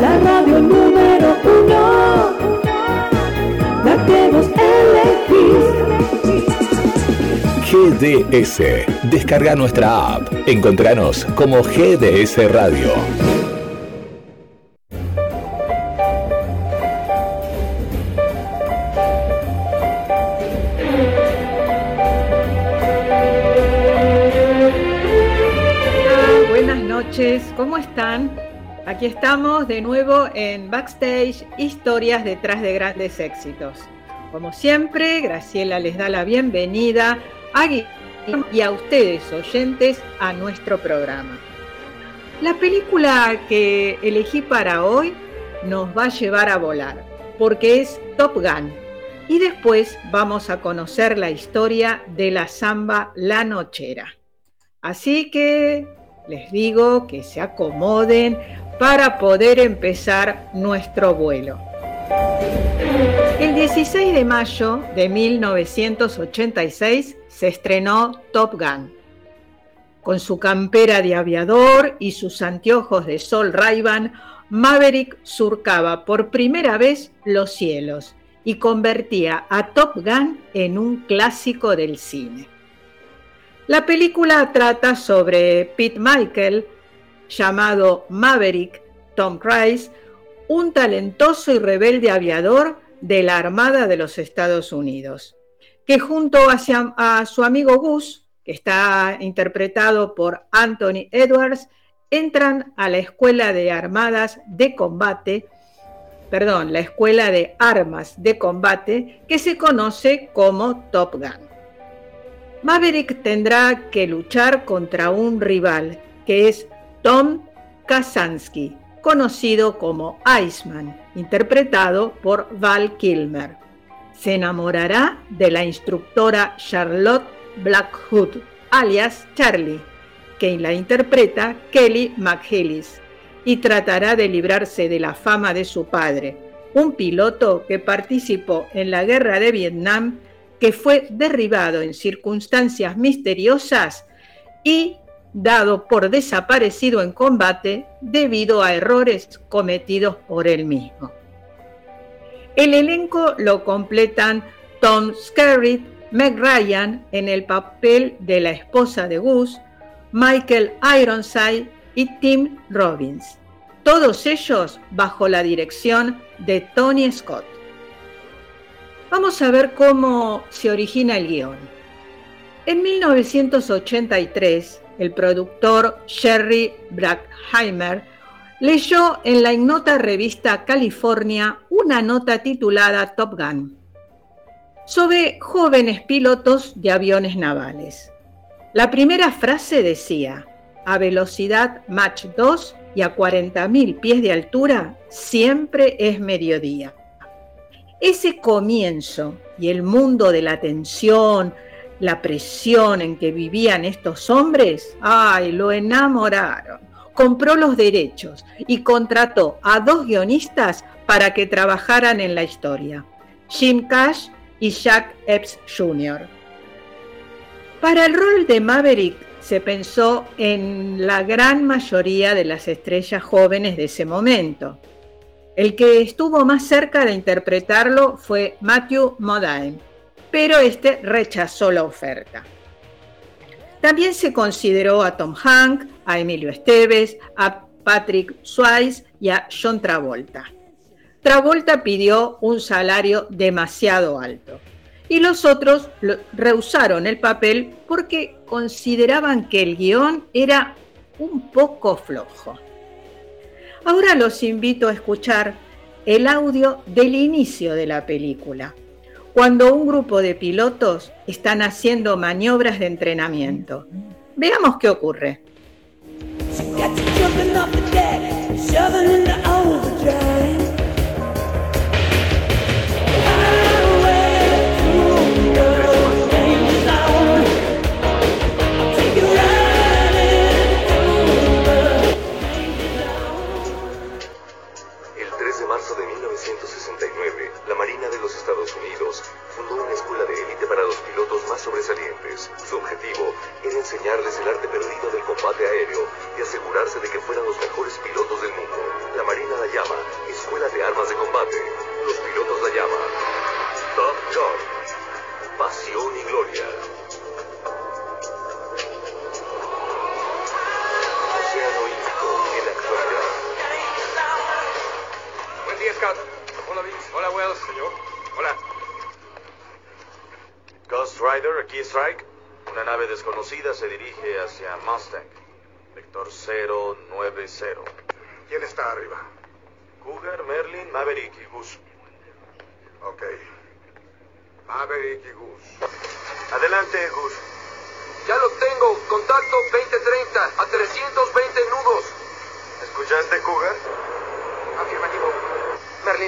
La radio número uno, la que vos GDS. Descarga nuestra app. Encontranos como GDS Radio. Aquí estamos de nuevo en Backstage, historias detrás de grandes éxitos. Como siempre, Graciela les da la bienvenida a Guillermo y a ustedes oyentes a nuestro programa. La película que elegí para hoy nos va a llevar a volar, porque es Top Gun. Y después vamos a conocer la historia de la samba La Nochera. Así que les digo que se acomoden para poder empezar nuestro vuelo. El 16 de mayo de 1986 se estrenó Top Gun. Con su campera de aviador y sus anteojos de sol ray Maverick surcaba por primera vez los cielos y convertía a Top Gun en un clásico del cine. La película trata sobre Pete Michael, llamado Maverick Tom Cruise, un talentoso y rebelde aviador de la Armada de los Estados Unidos, que junto a, su amigo Gus, que está interpretado por Anthony Edwards, entran a la Escuela de Armadas de Combate, perdón, la Escuela de Armas de Combate, que se conoce como Top Gun. Maverick tendrá que luchar contra un rival, que es Tom Kazansky, conocido como Iceman, interpretado por Val Kilmer. Se enamorará de la instructora Charlotte Blackwood, alias Charlie, que la interpreta Kelly McGillis, y tratará de librarse de la fama de su padre, un piloto que participó en la guerra de Vietnam, que fue derribado en circunstancias misteriosas y dado por desaparecido en combate debido a errores cometidos por él mismo. El elenco lo completan Tom Skerritt, Meg en el papel de la esposa de Gus, Michael Ironside y Tim Robbins, todos ellos bajo la dirección de Tony Scott. Vamos a ver cómo se origina el guion. En 1983, el productor Sherry Brackheimer, leyó en la ignota revista California una nota titulada Top Gun sobre jóvenes pilotos de aviones navales. La primera frase decía, a velocidad Mach 2 y a 40.000 pies de altura, siempre es mediodía. Ese comienzo y el mundo de la tensión, la presión en que vivían estos hombres, ay, lo enamoraron. Compró los derechos y contrató a dos guionistas para que trabajaran en la historia, Jim Cash y Jack Epps Jr. Para el rol de Maverick se pensó en la gran mayoría de las estrellas jóvenes de ese momento. El que estuvo más cerca de interpretarlo fue Matthew Modine, pero este rechazó la oferta. También se consideró a Tom Hank, a Emilio Esteves, a Patrick Swayze y a John Travolta. Travolta pidió un salario demasiado alto y los otros rehusaron el papel porque consideraban que el guion era un poco flojo. Ahora los invito a escuchar el audio del inicio de la película cuando un grupo de pilotos están haciendo maniobras de entrenamiento. Veamos qué ocurre.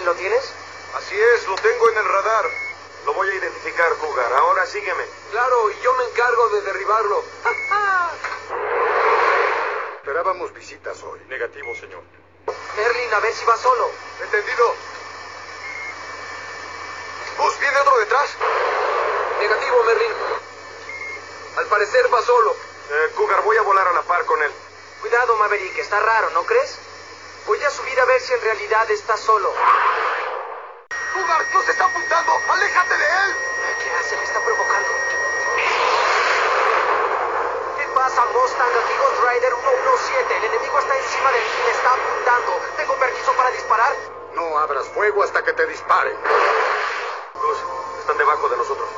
¿Lo tienes? Así es, lo tengo en el radar. Lo voy a identificar, Cougar. Ahora sígueme. Claro, y yo me encargo de derribarlo. Esperábamos visitas hoy. Negativo, señor. Merlin, a ver si va solo. Entendido. Bus, ¿viene otro detrás? Negativo, Merlin. Al parecer va solo. Eh, Cougar, voy a volar a la par con él. Cuidado, Maverick, está raro, ¿no crees? Voy a subir a ver si en realidad está solo. ¡Cougar, nos está apuntando! ¡Aléjate de él! ¿Qué hace? Me está provocando. ¿Qué pasa, Mustang? Aquí Ghost Rider 117. El enemigo está encima de mí y me está apuntando. ¿Tengo permiso para disparar? No abras fuego hasta que te disparen. Goose, están debajo de nosotros.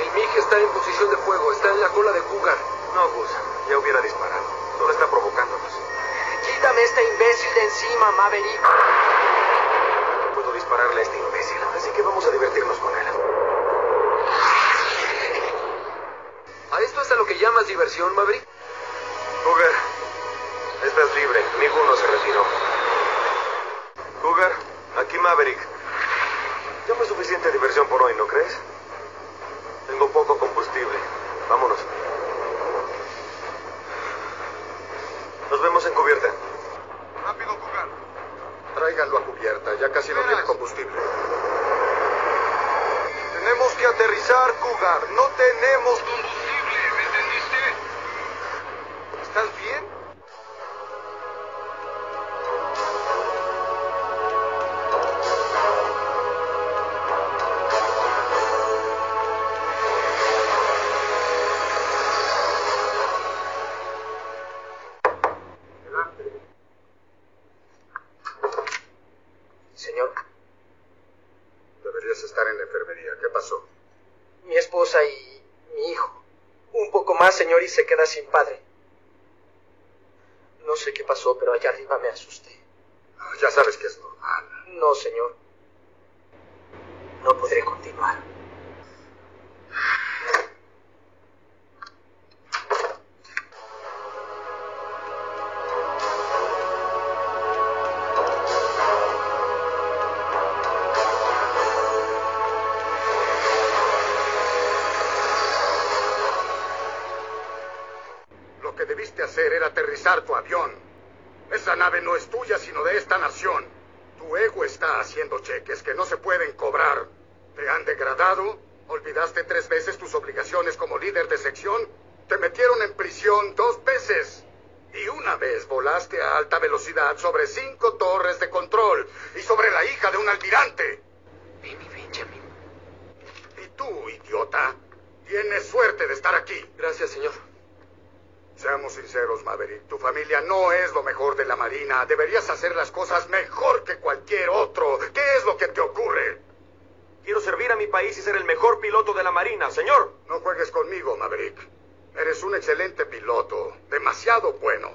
El MiG está en posición de fuego. Está en la cola de Cougar. No, Goose, ya hubiera disparado. Quítame imbécil de encima, Maverick. No puedo dispararle a este imbécil, así que vamos a divertirnos con él. ¿A esto es a lo que llamas diversión, Maverick? Cougar, estás libre. Ninguno se retiró. Cougar, aquí Maverick. Ya fue suficiente diversión por hoy, ¿no crees? Tengo poco combustible. Vámonos. Tuya, sino de esta nación. Tu ego está haciendo cheques que no se pueden cobrar. ¿Te han degradado? ¿Olvidaste tres veces tus obligaciones como líder de sección? Te metieron en prisión dos veces. Y una vez volaste a alta velocidad sobre cinco torres de control y sobre la hija de un almirante. Benjamin. Y tú, idiota, tienes suerte de estar aquí. Gracias, señor. Seamos sinceros, Maverick. Tu familia no es lo mejor de la Marina. Deberías hacer las cosas mejor que cualquier otro. ¿Qué es lo que te ocurre? Quiero servir a mi país y ser el mejor piloto de la Marina, señor. No juegues conmigo, Maverick. Eres un excelente piloto. Demasiado bueno.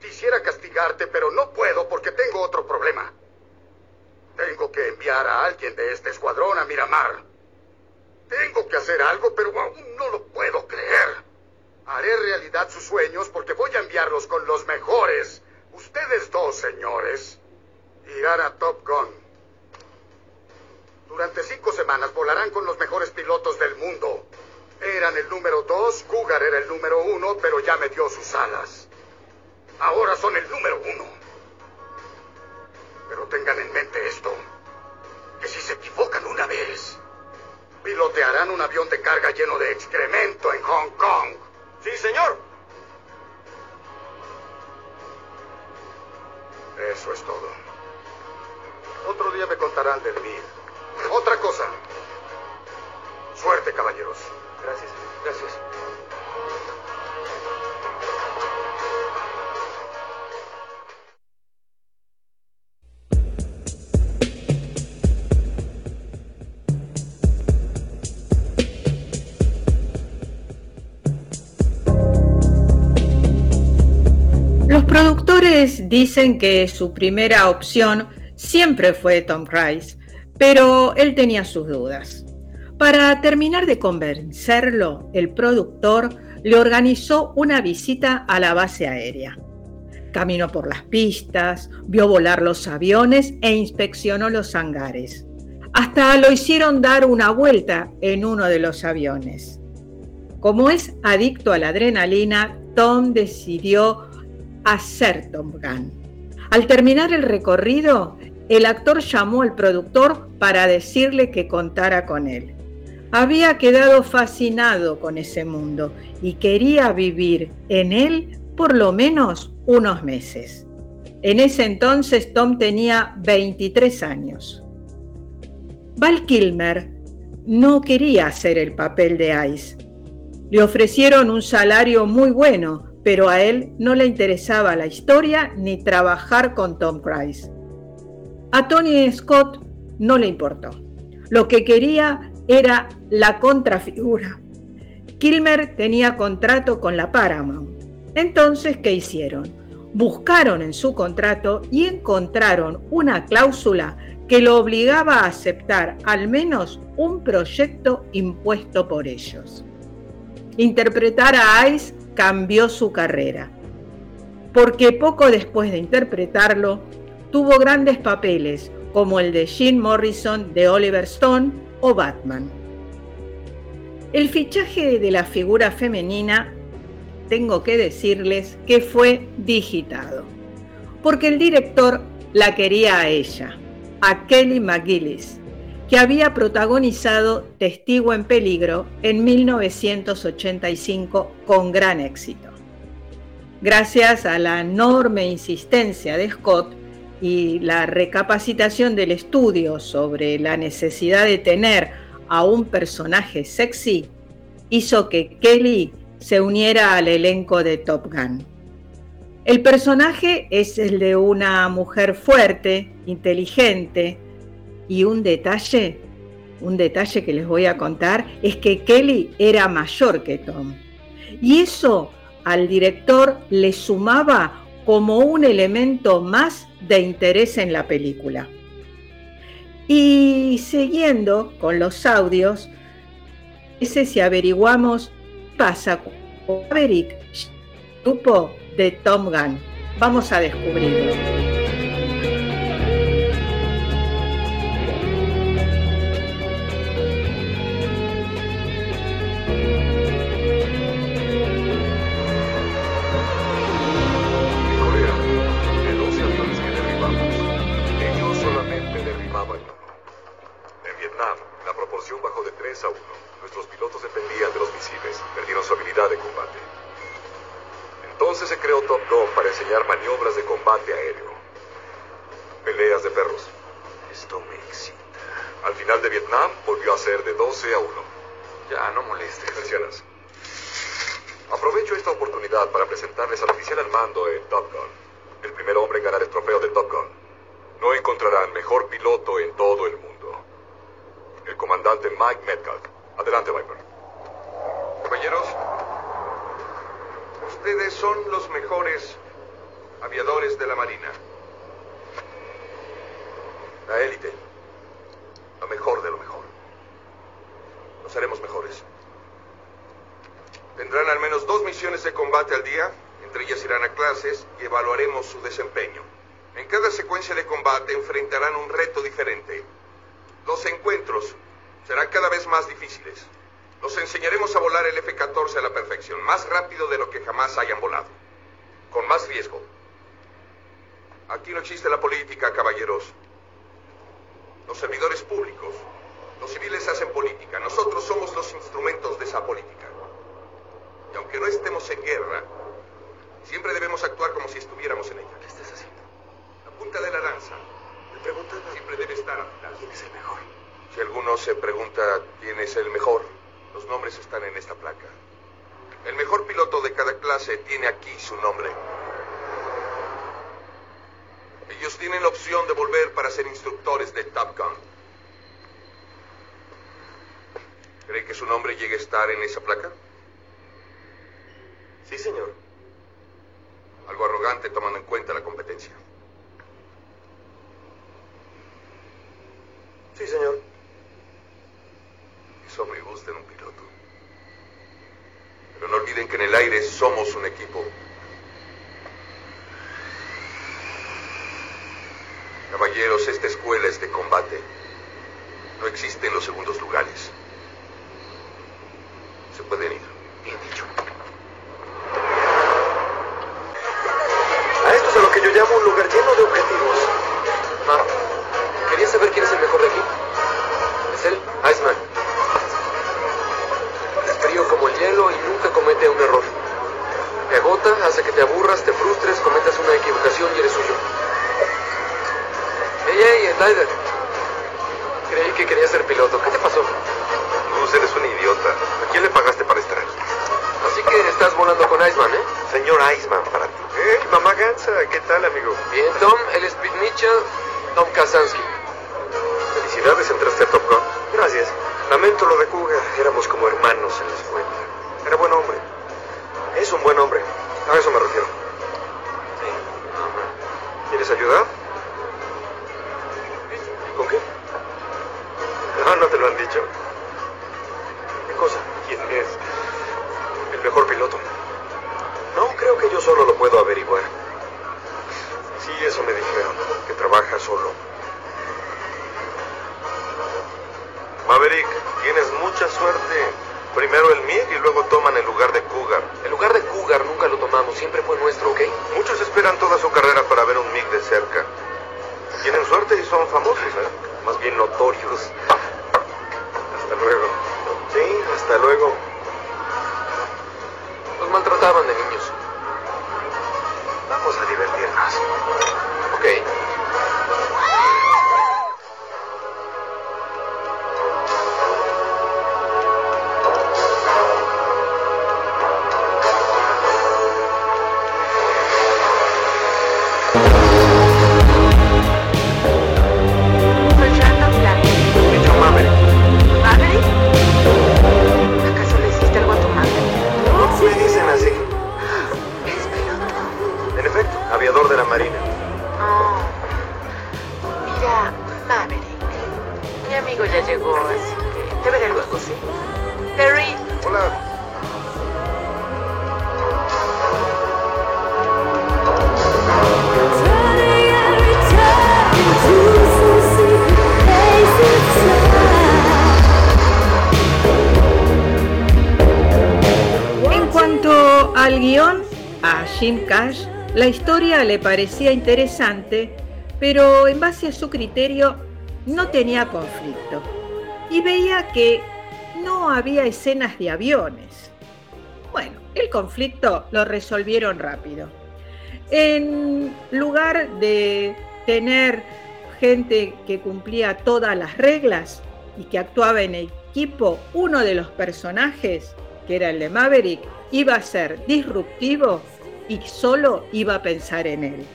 Quisiera castigarte, pero no puedo porque tengo otro problema. Tengo que enviar a alguien de este escuadrón a Miramar. Tengo que hacer algo, pero aún no lo puedo creer. Haré realidad sus sueños porque voy a enviarlos con los mejores. Ustedes dos, señores, irán a Top Gun. Durante cinco semanas volarán con los mejores pilotos del mundo. Eran el número dos, Cougar era el número uno, pero ya me dio sus alas. Ahora son el número uno. Pero tengan en mente esto, que si se equivocan una vez, pilotearán un avión de carga lleno de excremento en Hong Kong. Sí, señor. Eso es todo. Otro día me contarán del mil. Otra cosa. Suerte, caballeros. Gracias, gracias. Dicen que su primera opción siempre fue Tom Cruise, pero él tenía sus dudas. Para terminar de convencerlo, el productor le organizó una visita a la base aérea. Caminó por las pistas, vio volar los aviones e inspeccionó los hangares. Hasta lo hicieron dar una vuelta en uno de los aviones. Como es adicto a la adrenalina, Tom decidió hacer Tom Gunn. Al terminar el recorrido, el actor llamó al productor para decirle que contara con él. Había quedado fascinado con ese mundo y quería vivir en él por lo menos unos meses. En ese entonces Tom tenía 23 años. Val Kilmer no quería hacer el papel de Ice. Le ofrecieron un salario muy bueno, pero a él no le interesaba la historia ni trabajar con Tom Cruise. A Tony Scott no le importó. Lo que quería era la contrafigura. Kilmer tenía contrato con la Paramount. Entonces, ¿qué hicieron? Buscaron en su contrato y encontraron una cláusula que lo obligaba a aceptar al menos un proyecto impuesto por ellos. Interpretar a Ice cambió su carrera, porque poco después de interpretarlo, tuvo grandes papeles como el de Jim Morrison de Oliver Stone o Batman. El fichaje de la figura femenina, tengo que decirles que fue digitado, porque el director la quería a ella, a Kelly McGillis, que había protagonizado Testigo en Peligro en 1985 con gran éxito. Gracias a la enorme insistencia de Scott y la recapacitación del estudio sobre la necesidad de tener a un personaje sexy, hizo que Kelly se uniera al elenco de Top Gun. El personaje es el de una mujer fuerte, inteligente, y un detalle, un detalle que les voy a contar, es que Kelly era mayor que Tom. Y eso al director le sumaba como un elemento más de interés en la película. Y siguiendo con los audios, ese si averiguamos pasa con Maverick, grupo de Tom Gunn. Vamos a descubrirlo. Para enseñar maniobras de combate aéreo. Peleas de perros. Esto me excita. Al final de Vietnam, volvió a ser de 12 a 1. Ya, no molestes. Mencionas. Aprovecho esta oportunidad para presentarles al oficial al mando en Top Gun, el primer hombre en ganar el trofeo de Top Gun. No encontrarán mejor piloto en todo el mundo. El comandante Mike Metcalf. Adelante, Viper. Caballeros, ustedes son los mejores aviadores de la Marina. La élite. Lo mejor de lo mejor. Nos haremos mejores. Tendrán al menos dos misiones de combate al día, entre ellas irán a clases y evaluaremos su desempeño. En cada secuencia de combate enfrentarán un reto diferente. Los encuentros serán cada vez más difíciles los enseñaremos a volar el F-14 a la perfección, más rápido de lo que jamás hayan volado, con más riesgo. Aquí no existe la política, caballeros. Los servidores públicos, los civiles hacen política, nosotros somos los instrumentos de esa política. Y aunque no estemos en guerra, siempre debemos actuar como si estuviéramos en ella. ¿Qué estás haciendo? La punta de la lanza. Me preguntaba. Siempre debe estar a ¿Quién es el mejor? Si alguno se pregunta quién es el mejor, los nombres están en esta placa. El mejor piloto de cada clase tiene aquí su nombre. Ellos tienen la opción de volver para ser instructores de Top Gun. ¿Cree que su nombre llegue a estar en esa placa? Le parecía interesante, pero en base a su criterio no tenía conflicto y veía que no había escenas de aviones. Bueno, el conflicto lo resolvieron rápido. En lugar de tener gente que cumplía todas las reglas y que actuaba en equipo, uno de los personajes, que era el de Maverick, iba a ser disruptivo y solo iba a pensar en él.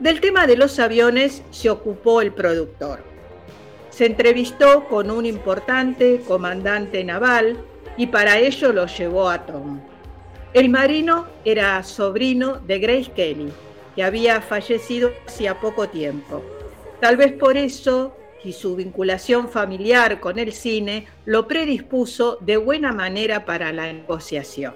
Del tema de los aviones se ocupó el productor. Se entrevistó con un importante comandante naval y para ello lo llevó a Tom. El marino era sobrino de Grace Kelly, que había fallecido hacía poco tiempo. Tal vez por eso y su vinculación familiar con el cine lo predispuso de buena manera para la negociación.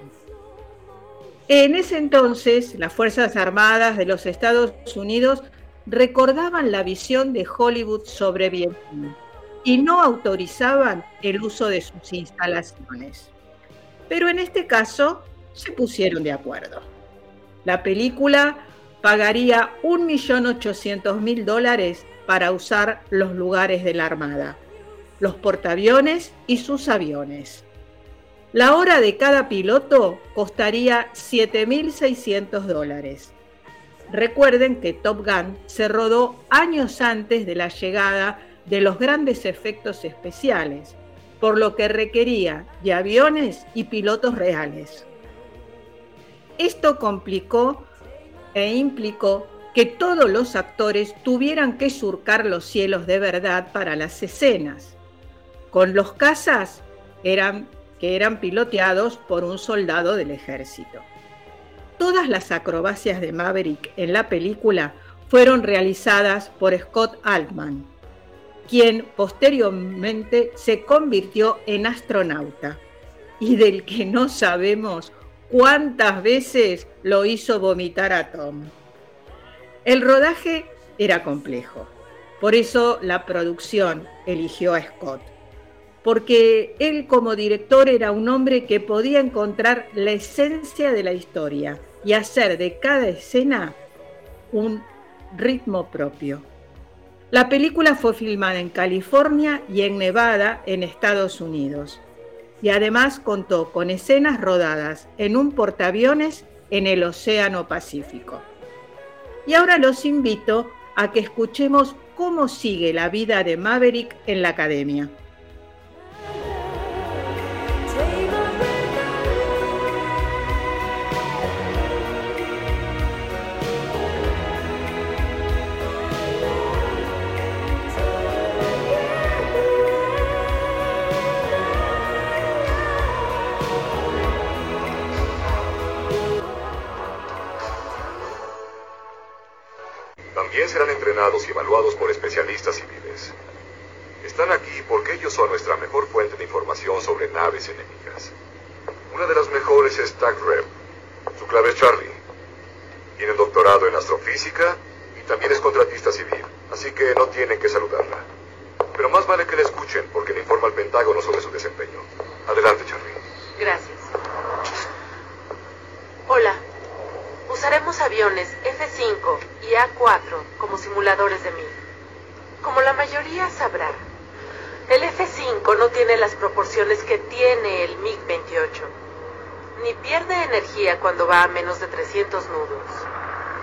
En ese entonces, las Fuerzas Armadas de los Estados Unidos recordaban la visión de Hollywood sobre Vietnam y no autorizaban el uso de sus instalaciones. Pero en este caso se pusieron de acuerdo. La película pagaría 1.800.000 dólares para usar los lugares de la Armada, los portaaviones y sus aviones. La hora de cada piloto costaría 7.600 dólares. Recuerden que Top Gun se rodó años antes de la llegada de los grandes efectos especiales, por lo que requería de aviones y pilotos reales. Esto complicó e implicó que todos los actores tuvieran que surcar los cielos de verdad para las escenas. Con los cazas eran, que eran piloteados por un soldado del ejército. Todas las acrobacias de Maverick en la película fueron realizadas por Scott Altman, quien posteriormente se convirtió en astronauta y del que no sabemos cuántas veces lo hizo vomitar a Tom. El rodaje era complejo, por eso la producción eligió a Scott, porque él como director era un hombre que podía encontrar la esencia de la historia y hacer de cada escena un ritmo propio. La película fue filmada en California y en Nevada, en Estados Unidos, y además contó con escenas rodadas en un portaaviones en el Océano Pacífico. Y ahora los invito a que escuchemos cómo sigue la vida de Maverick en la academia. Vale que la escuchen porque le informa al Pentágono sobre su desempeño. Adelante, Charlie. Gracias. Hola. Usaremos aviones F-5 y A-4 como simuladores de MiG. Como la mayoría sabrá, el F-5 no tiene las proporciones que tiene el MiG-28, ni pierde energía cuando va a menos de 300 nudos.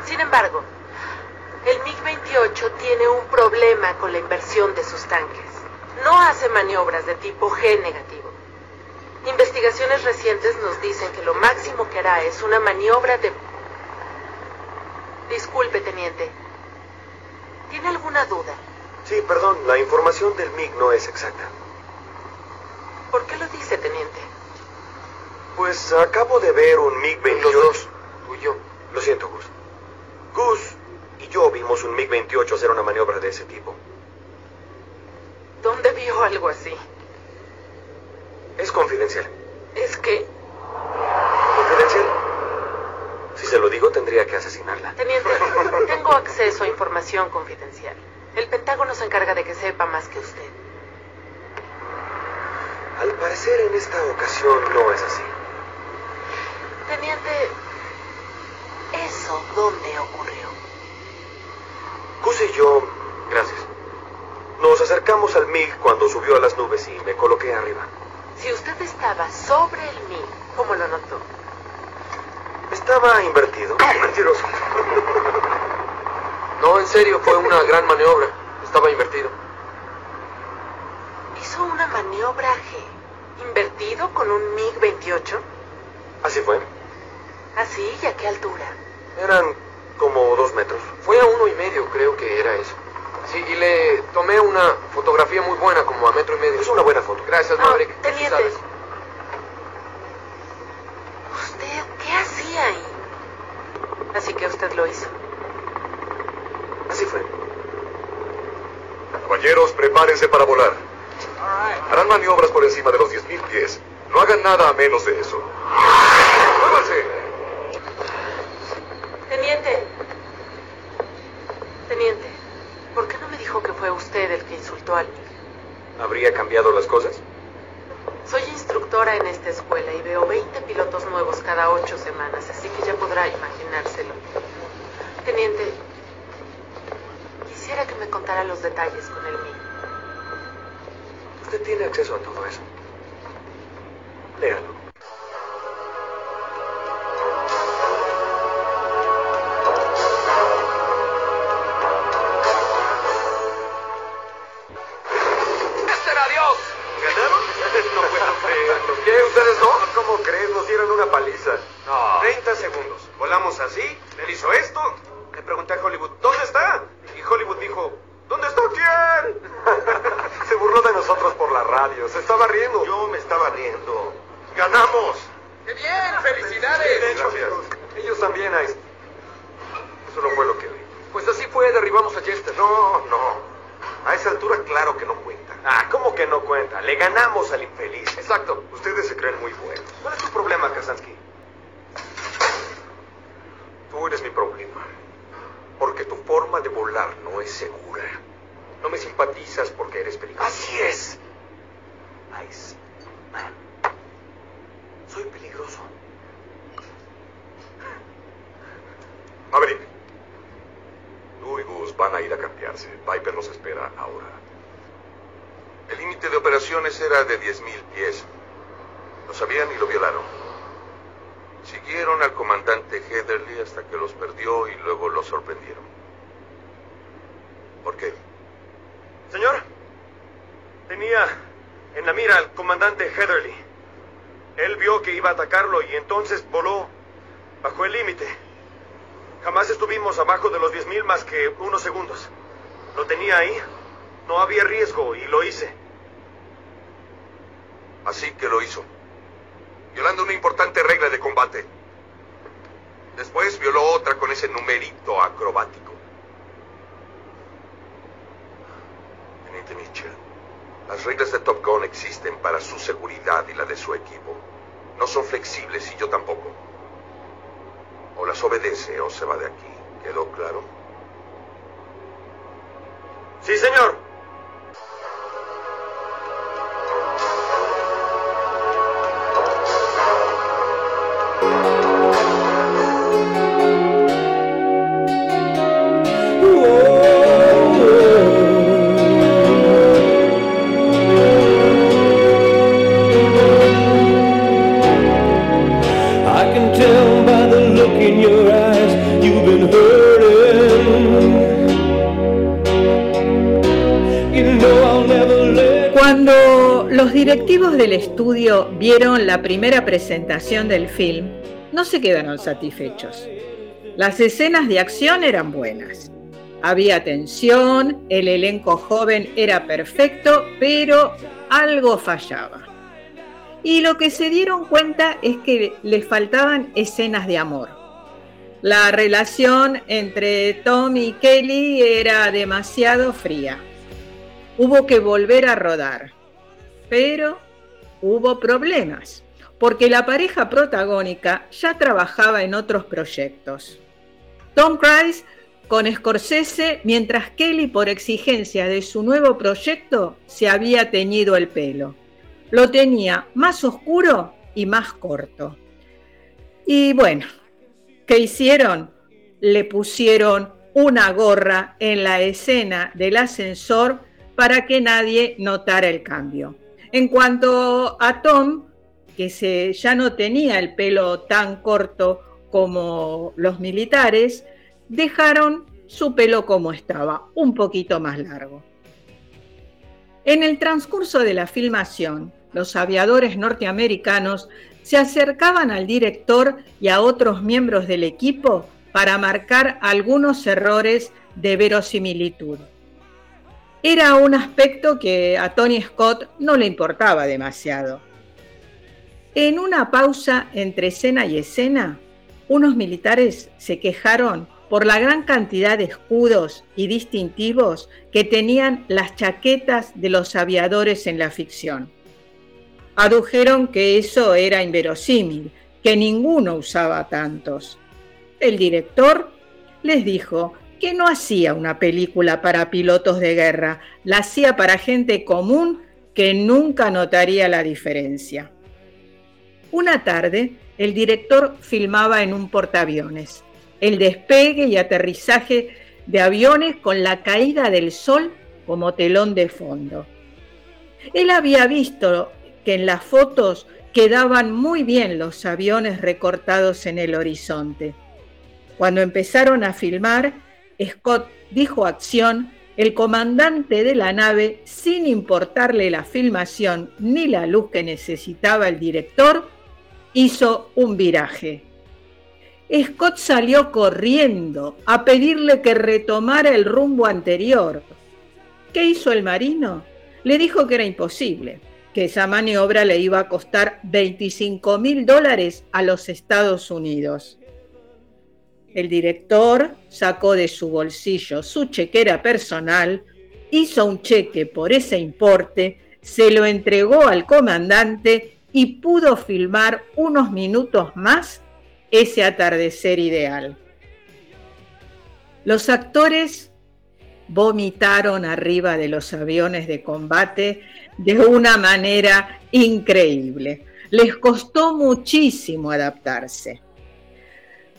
Sin embargo, el MiG-28 tiene un problema con la inversión de sus tanques. No hace maniobras de tipo G negativo. Investigaciones recientes nos dicen que lo máximo que hará es una maniobra de... Disculpe, teniente. ¿Tiene alguna duda? Sí, perdón, la información del MiG no es exacta. ¿Por qué lo dice, teniente? Pues acabo de ver un MiG-28. Los dos, tú y yo. Lo siento, Gus. Gus y yo vimos un MiG-28 hacer una maniobra de ese tipo. ¿Dónde vio algo así? Es confidencial. Es que... ¿Confidencial? Si se lo digo, tendría que asesinarla. Teniente, tengo acceso a información confidencial. El Pentágono se encarga de que sepa más que usted. Al parecer, en esta ocasión no es así. Teniente, ¿eso dónde ocurrió? Gus y yo Gracias. Nos acercamos al MiG cuando subió a las nubes y me coloqué arriba. Si usted estaba sobre el MiG, ¿cómo lo notó? Estaba invertido. Mentiroso. No, en serio, fue una gran maniobra. Estaba invertido. ¿Hizo una maniobra G? ¿Invertido con un MiG-28? Así fue. ¿Así y a qué altura? Eran como dos metros. Fue a uno y medio, creo que era eso. Sí, y le tomé una fotografía muy buena, como a metro y medio. Es una buena foto. Gracias, Ah, Maverick. Tú teniente. sabes. ¿Usted qué hacía ahí? Así que usted lo hizo. Así fue. Caballeros, prepárense para volar. Harán maniobras por encima de los 10.000 pies. No hagan nada a menos de eso. ¡Muévanse! Teniente. Teniente, ¿por qué no me dijo que fue usted el que insultó al MiG? ¿Habría cambiado las cosas? Soy instructora en esta escuela y veo 20 pilotos nuevos cada ocho semanas, así que ya podrá imaginárselo. Teniente, quisiera que me contara los detalles con el MiG. Usted tiene acceso a todo eso. Léalo. Lo hice. Así que lo hizo. Violando una importante regla de combate. Después violó otra con ese numerito acrobático. Teniente Mitchell, las reglas de Top Gun existen para su seguridad y la de su equipo. No son flexibles y yo tampoco. O las obedece o se va de aquí. ¿Quedó claro? Sí, señor. Vieron la primera presentación del film, no se quedaron satisfechos. Las escenas de acción eran buenas. Había tensión, el elenco joven era perfecto, pero algo fallaba. Y lo que se dieron cuenta es que les faltaban escenas de amor. La relación entre Tom y Kelly era demasiado fría. Hubo que volver a rodar. Pero hubo problemas, porque la pareja protagónica ya trabajaba en otros proyectos. Tom Cruise con Scorsese, mientras Kelly, por exigencia de su nuevo proyecto, se había teñido el pelo. Lo tenía más oscuro y más corto. Y bueno, ¿qué hicieron? Le pusieron una gorra en la escena del ascensor para que nadie notara el cambio. En cuanto a Tom, que se, ya no tenía el pelo tan corto como los militares, dejaron su pelo como estaba, un poquito más largo. En el transcurso de la filmación, los aviadores norteamericanos se acercaban al director y a otros miembros del equipo para marcar algunos errores de verosimilitud. Era un aspecto que a Tony Scott no le importaba demasiado. En una pausa entre escena y escena, unos militares se quejaron por la gran cantidad de escudos y distintivos que tenían las chaquetas de los aviadores en la ficción. Adujeron que eso era inverosímil, que ninguno usaba tantos. El director les dijo que no hacía una película para pilotos de guerra, la hacía para gente común que nunca notaría la diferencia. Una tarde, el director filmaba en un portaaviones el despegue y aterrizaje de aviones con la caída del sol como telón de fondo. Él había visto que en las fotos quedaban muy bien los aviones recortados en el horizonte. Cuando empezaron a filmar, Scott dijo acción, el comandante de la nave, sin importarle la filmación ni la luz que necesitaba el director, hizo un viraje. Scott salió corriendo a pedirle que retomara el rumbo anterior. ¿Qué hizo el marino? Le dijo que era imposible, que esa maniobra le iba a costar 25 mil dólares a los Estados Unidos. El director sacó de su bolsillo su chequera personal, hizo un cheque por ese importe, se lo entregó al comandante y pudo filmar unos minutos más ese atardecer ideal. Los actores vomitaron arriba de los aviones de combate de una manera increíble. Les costó muchísimo adaptarse.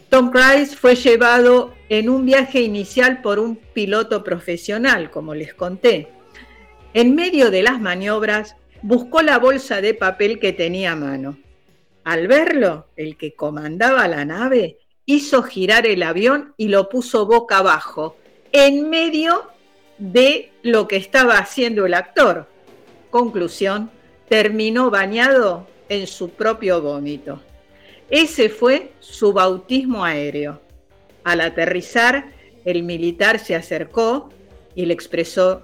Tom Cruise fue llevado en un viaje inicial por un piloto profesional, como les conté. En medio de las maniobras, buscó la bolsa de papel que tenía a mano. Al verlo, el que comandaba la nave hizo girar el avión y lo puso boca abajo, en medio de lo que estaba haciendo el actor. Conclusión, terminó bañado en su propio vómito. Ese fue su bautismo aéreo. Al aterrizar, el militar se acercó y le expresó,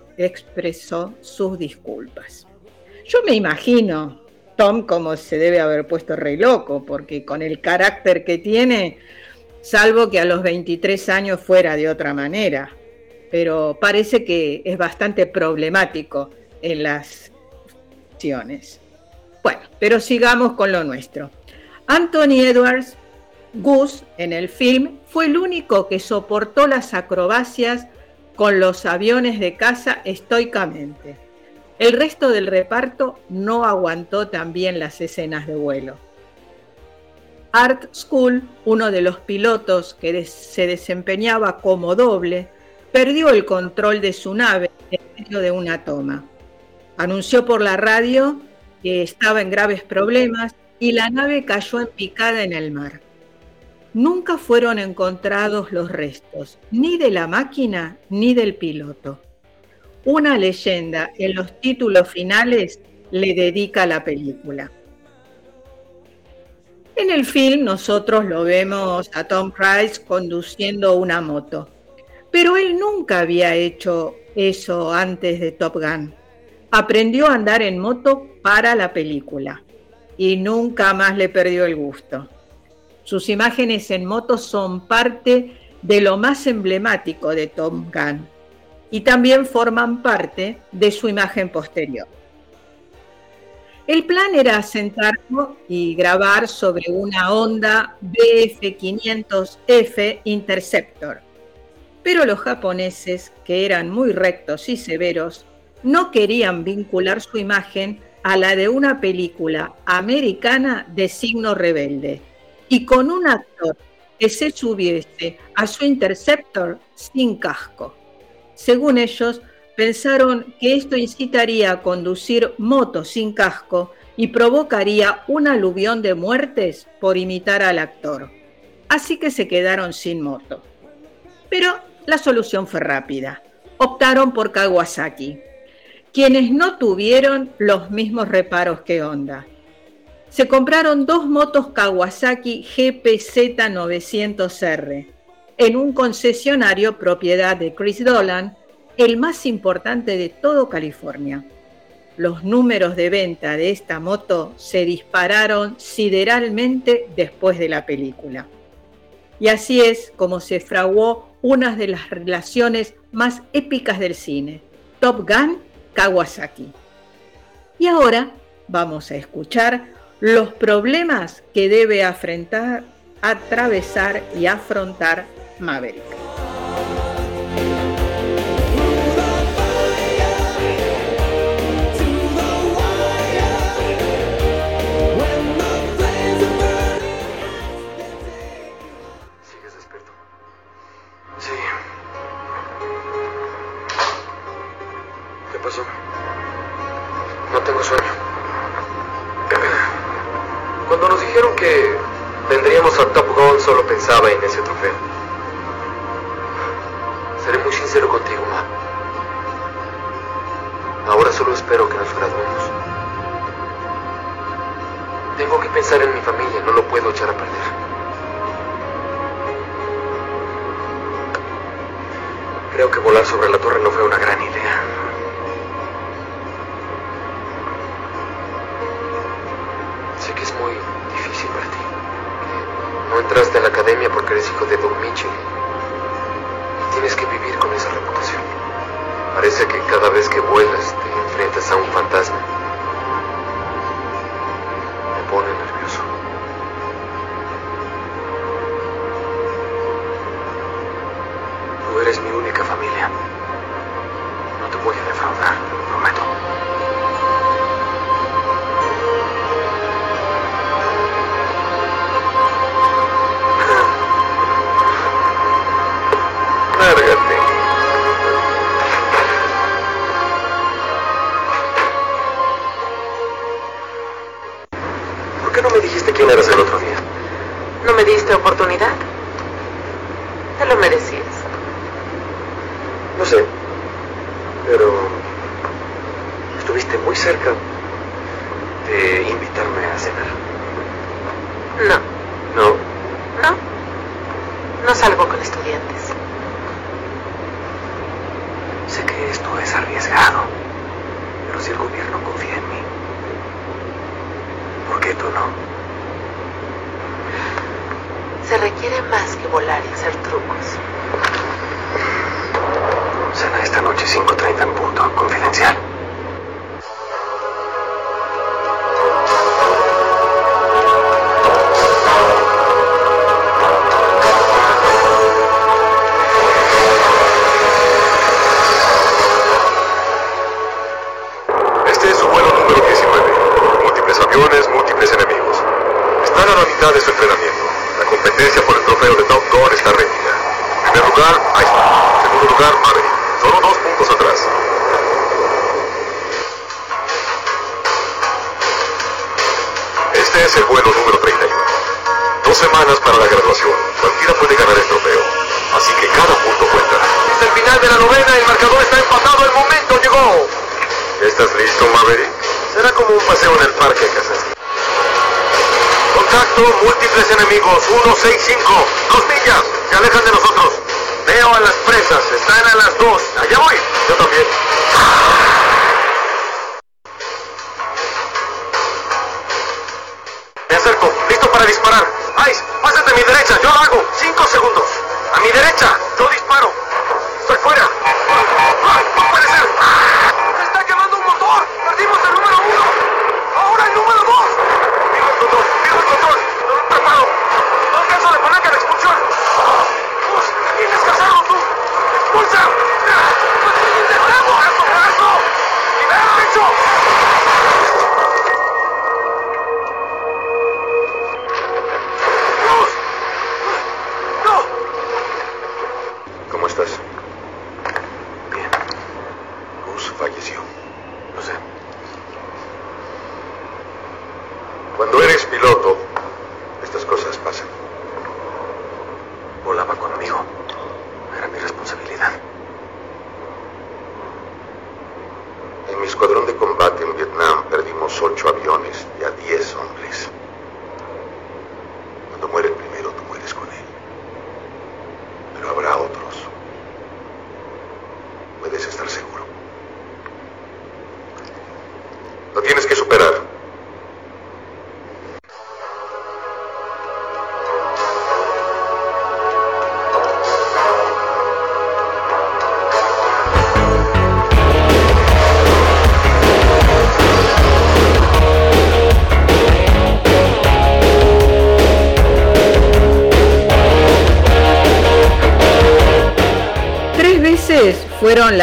sus disculpas. Yo me imagino Tom como se debe haber puesto re loco, porque con el carácter que tiene, salvo que a los 23 años fuera de otra manera, pero parece que es bastante problemático en las acciones. Bueno, pero sigamos con lo nuestro. Anthony Edwards, Gus, en el film, fue el único que soportó las acrobacias con los aviones de caza estoicamente. El resto del reparto no aguantó también las escenas de vuelo. Art School, uno de los pilotos que se desempeñaba como doble, perdió el control de su nave en medio de una toma. Anunció por la radio que estaba en graves problemas y la nave cayó en picada en el mar. Nunca fueron encontrados los restos, ni de la máquina ni del piloto. Una leyenda en los títulos finales le dedica la película. En el film nosotros lo vemos a Tom Cruise conduciendo una moto, pero él nunca había hecho eso antes de Top Gun. Aprendió a andar en moto para la película y nunca más le perdió el gusto. Sus imágenes en moto son parte de lo más emblemático de Tom Gunn y también forman parte de su imagen posterior. El plan era sentarlo y grabar sobre una Honda BF500F Interceptor, pero los japoneses, que eran muy rectos y severos, no querían vincular su imagen a la de una película americana de signo rebelde y con un actor que se subiese a su Interceptor sin casco. Según ellos, pensaron que esto incitaría a conducir motos sin casco y provocaría un aluvión de muertes por imitar al actor. Así que se quedaron sin moto. Pero la solución fue rápida. Optaron por Kawasaki, quienes no tuvieron los mismos reparos que Honda. Se compraron dos motos Kawasaki GPZ 900R en un concesionario propiedad de Chris Dolan, el más importante de todo California. Los números de venta de esta moto se dispararon sideralmente después de la película. Y así es como se fraguó una de las relaciones más épicas del cine, Top Gun Kawasaki. Y ahora vamos a escuchar los problemas que debe afrontar, atravesar y afrontar Maverick. Listo para disparar. Ice, pásate a mi derecha, yo lo hago. Cinco segundos. A mi derecha, yo disparo. Estoy fuera. ¡Ay, no puede! ¡Se está quemando un motor! ¡Perdimos el número uno! ¡Ahora el número dos! Fijo el control, fijo el control. No lo preparo. No alcanzo la palanca de expulsión. ¡Gus, tienes que hacerlo tú! ¡Expulsa!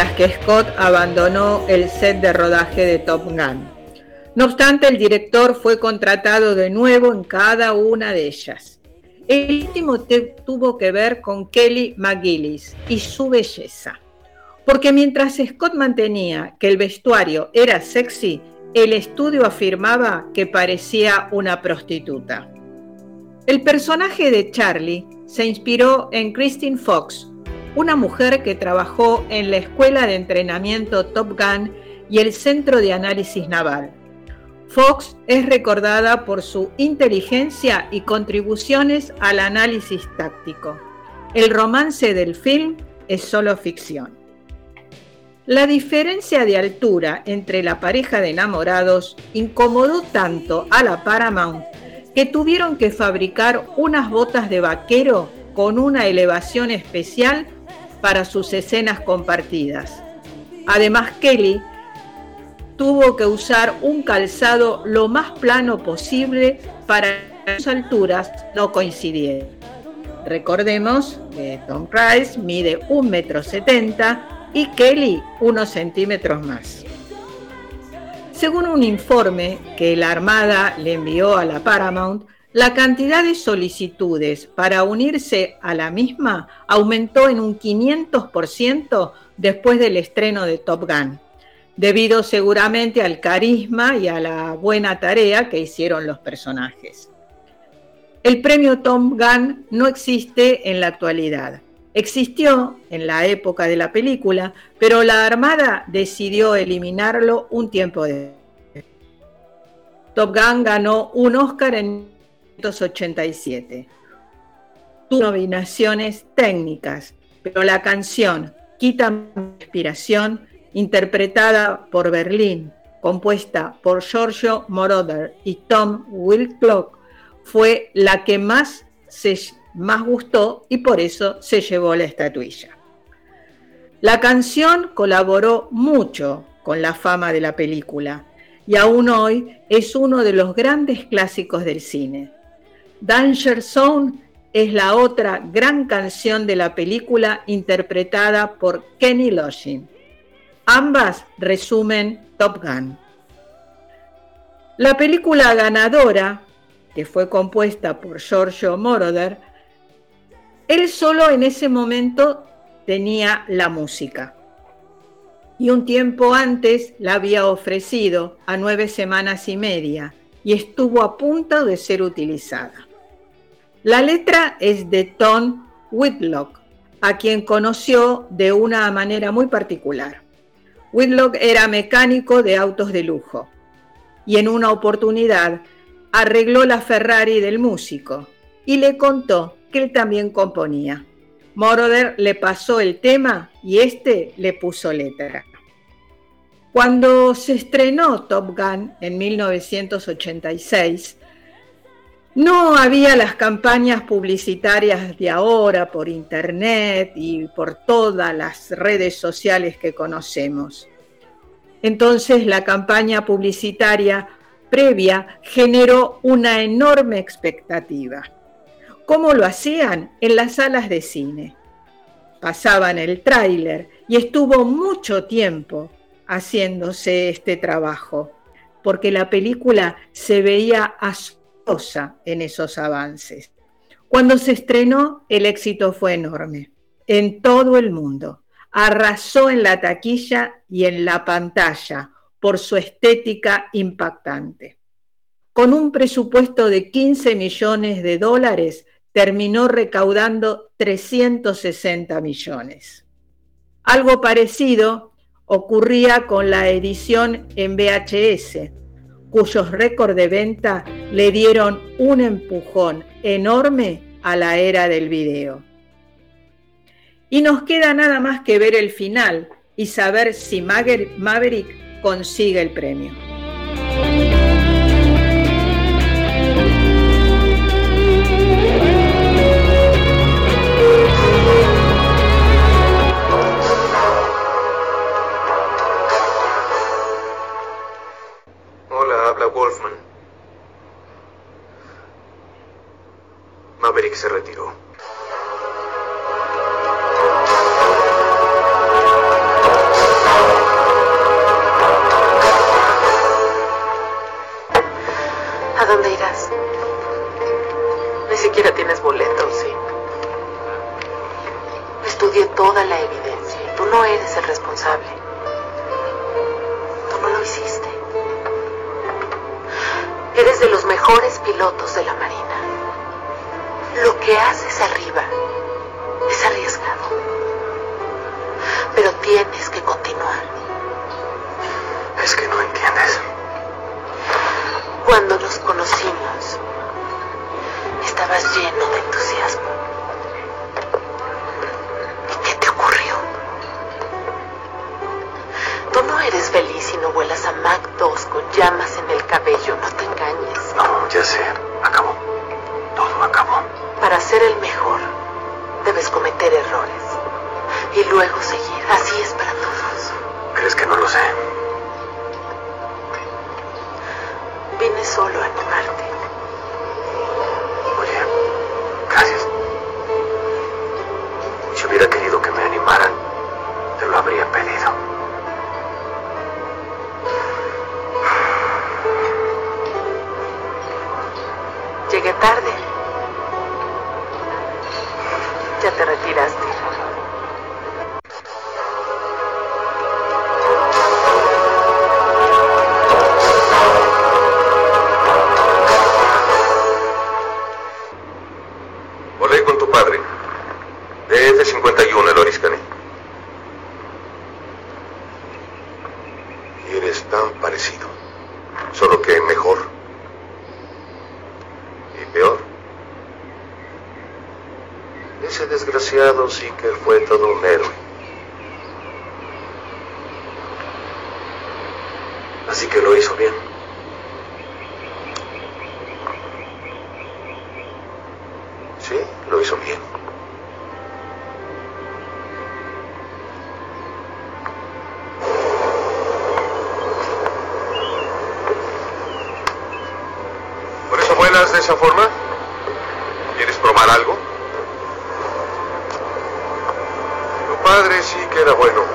Las que Scott abandonó el set de rodaje de Top Gun. No obstante, el director fue contratado de nuevo en cada una de ellas. El último tuvo que ver con Kelly McGillis y su belleza. Porque mientras Scott mantenía que el vestuario era sexy, el estudio afirmaba que parecía una prostituta. El personaje de Charlie se inspiró en Christine Fox, una mujer que trabajó en la Escuela de Entrenamiento Top Gun y el Centro de Análisis Naval. Fox es recordada por su inteligencia y contribuciones al análisis táctico. El romance del film es solo ficción. La diferencia de altura entre la pareja de enamorados incomodó tanto a la Paramount que tuvieron que fabricar unas botas de vaquero con una elevación especial para sus escenas compartidas. Además, Kelly tuvo que usar un calzado lo más plano posible para que sus alturas no coincidieran. Recordemos que Tom Price mide 1,70 m y Kelly unos centímetros más. Según un informe que la Armada le envió a la Paramount, la cantidad de solicitudes para unirse a la misma aumentó en un 500% después del estreno de Top Gun, debido seguramente al carisma y a la buena tarea que hicieron los personajes. El premio Top Gun no existe en la actualidad. Existió en la época de la película, pero la Armada decidió eliminarlo un tiempo después. Top Gun ganó un Oscar en 1987. Tuvo nominaciones técnicas, pero la canción Quita Inspiración, interpretada por Berlín, compuesta por Giorgio Moroder y Tom Wilclock, fue la que más se más gustó y por eso se llevó la estatuilla. La canción colaboró mucho con la fama de la película y aún hoy es uno de los grandes clásicos del cine. Danger Zone es la otra gran canción de la película interpretada por Kenny Loggins. Ambas resumen Top Gun. La película ganadora, que fue compuesta por Giorgio Moroder, él solo en ese momento tenía la música. Y un tiempo antes la había ofrecido a nueve semanas y media y estuvo a punto de ser utilizada. La letra es de Tom Whitlock, a quien conoció de una manera muy particular. Whitlock era mecánico de autos de lujo y en una oportunidad arregló la Ferrari del músico y le contó que él también componía. Moroder le pasó el tema y este le puso letra. Cuando se estrenó Top Gun en 1986, no había las campañas publicitarias de ahora por internet y por todas las redes sociales que conocemos. Entonces la campaña publicitaria previa generó una enorme expectativa. ¿Cómo lo hacían? En las salas de cine. Pasaban el tráiler y estuvo mucho tiempo haciéndose este trabajo, porque la película se veía en esos avances. Cuando se estrenó, el éxito fue enorme, en todo el mundo. Arrasó en la taquilla y en la pantalla por su estética impactante. Con un presupuesto de 15 millones de dólares, terminó recaudando 360 millones. Algo parecido ocurría con la edición en VHS, cuyos récords de venta le dieron un empujón enorme a la era del video. Y nos queda nada más que ver el final y saber si Maverick consigue el premio. Siquiera tienes boletos, ¿sí? Estudié toda la evidencia y tú no eres el responsable. Tú no lo hiciste. Eres de los mejores pilotos de la Marina. Lo que haces arriba es arriesgado. Pero tienes que continuar. Es que no entiendes. Cuando era bueno.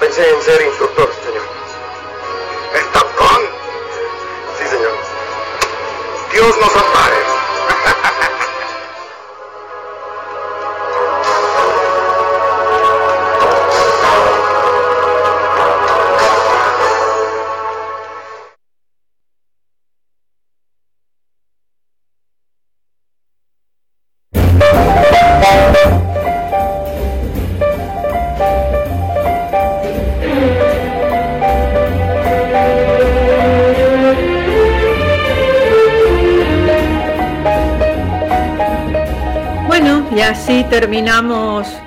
Pensé en ser instructor, señor. ¡Estampón! Sí, señor. Dios nos ampara.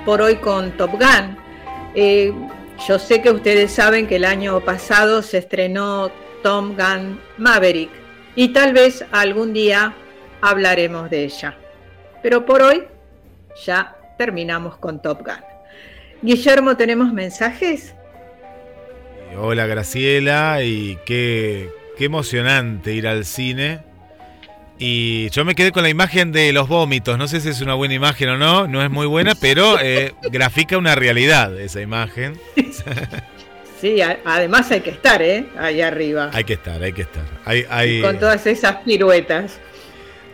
por hoy con Top Gun. Eh, yo sé que ustedes saben que el año pasado se estrenó Tom Gun Maverick y tal vez algún día hablaremos de ella. Pero por hoy ya terminamos con Top Gun. Guillermo, ¿tenemos mensajes? Hola Graciela y qué, qué emocionante ir al cine y yo me quedé con la imagen de los vómitos. No sé si es una buena imagen o no, no es muy buena, pero eh, grafica una realidad esa imagen. Sí, además hay que estar, ¿eh? Ahí arriba. Hay que estar, hay que estar. Con todas esas piruetas.